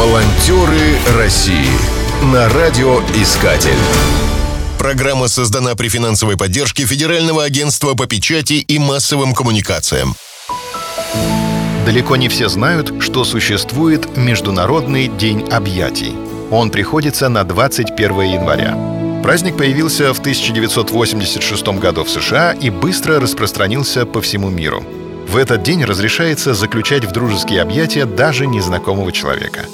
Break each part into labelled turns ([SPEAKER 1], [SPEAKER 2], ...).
[SPEAKER 1] Волонтеры России на радиоискатель. Программа создана при финансовой поддержке Федерального агентства по печати и массовым коммуникациям.
[SPEAKER 2] Далеко не все знают, что существует Международный день объятий. Он приходится на 21 января. Праздник появился в 1986 году в США и быстро распространился по всему миру. В этот день разрешается заключать в дружеские объятия даже незнакомого человека.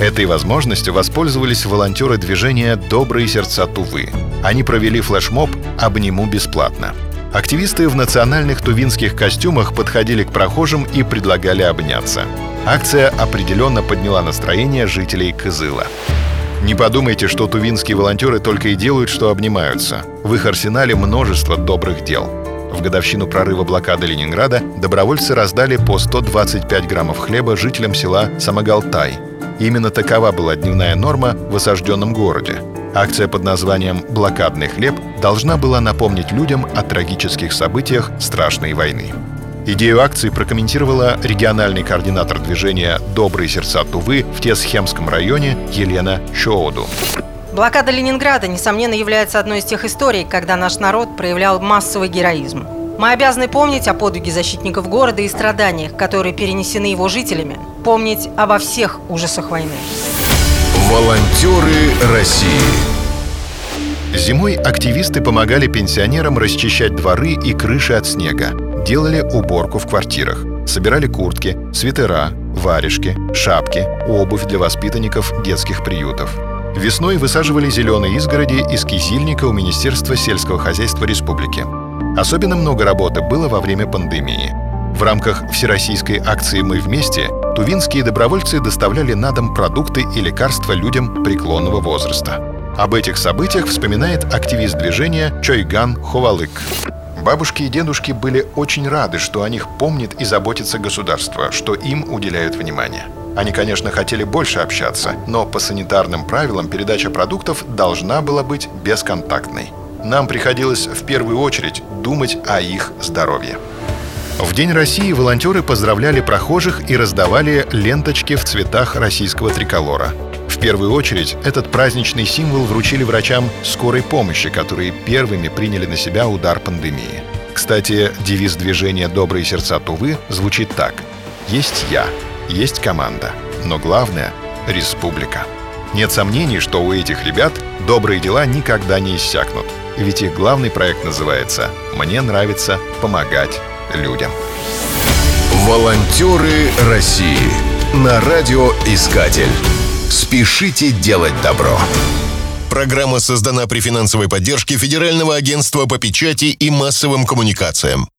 [SPEAKER 2] Этой возможностью воспользовались волонтеры движения «Добрые сердца Тувы». Они провели флешмоб «Обниму бесплатно». Активисты в национальных тувинских костюмах подходили к прохожим и предлагали обняться. Акция определенно подняла настроение жителей Кызыла. Не подумайте, что тувинские волонтеры только и делают, что обнимаются. В их арсенале множество добрых дел. В годовщину прорыва блокады Ленинграда добровольцы раздали по 125 граммов хлеба жителям села Самогалтай. Именно такова была дневная норма в осажденном городе. Акция под названием «Блокадный хлеб» должна была напомнить людям о трагических событиях страшной войны. Идею акции прокомментировала региональный координатор движения «Добрые сердца Тувы» в Тесхемском районе Елена Шоуду.
[SPEAKER 3] Блокада Ленинграда, несомненно, является одной из тех историй, когда наш народ проявлял массовый героизм. Мы обязаны помнить о подвиге защитников города и страданиях, которые перенесены его жителями, помнить обо всех ужасах войны.
[SPEAKER 1] Волонтеры России
[SPEAKER 2] Зимой активисты помогали пенсионерам расчищать дворы и крыши от снега, делали уборку в квартирах, собирали куртки, свитера, варежки, шапки, обувь для воспитанников детских приютов. Весной высаживали зеленые изгороди из кизильника у Министерства сельского хозяйства республики. Особенно много работы было во время пандемии. В рамках всероссийской акции «Мы вместе» тувинские добровольцы доставляли на дом продукты и лекарства людям преклонного возраста. Об этих событиях вспоминает активист движения Чойган Ховалык. Бабушки и дедушки были очень рады, что о них помнит и заботится государство, что им уделяют внимание. Они, конечно, хотели больше общаться, но по санитарным правилам передача продуктов должна была быть бесконтактной. Нам приходилось в первую очередь думать о их здоровье. В День России волонтеры поздравляли прохожих и раздавали ленточки в цветах российского триколора. В первую очередь этот праздничный символ вручили врачам скорой помощи, которые первыми приняли на себя удар пандемии. Кстати, девиз движения «Добрые сердца Тувы» звучит так. «Есть я, есть команда, но главное — республика». Нет сомнений, что у этих ребят добрые дела никогда не иссякнут. Ведь их главный проект называется «Мне нравится помогать людям».
[SPEAKER 1] Волонтеры России на радиоискатель. Спешите делать добро. Программа создана при финансовой поддержке Федерального агентства по печати и массовым коммуникациям.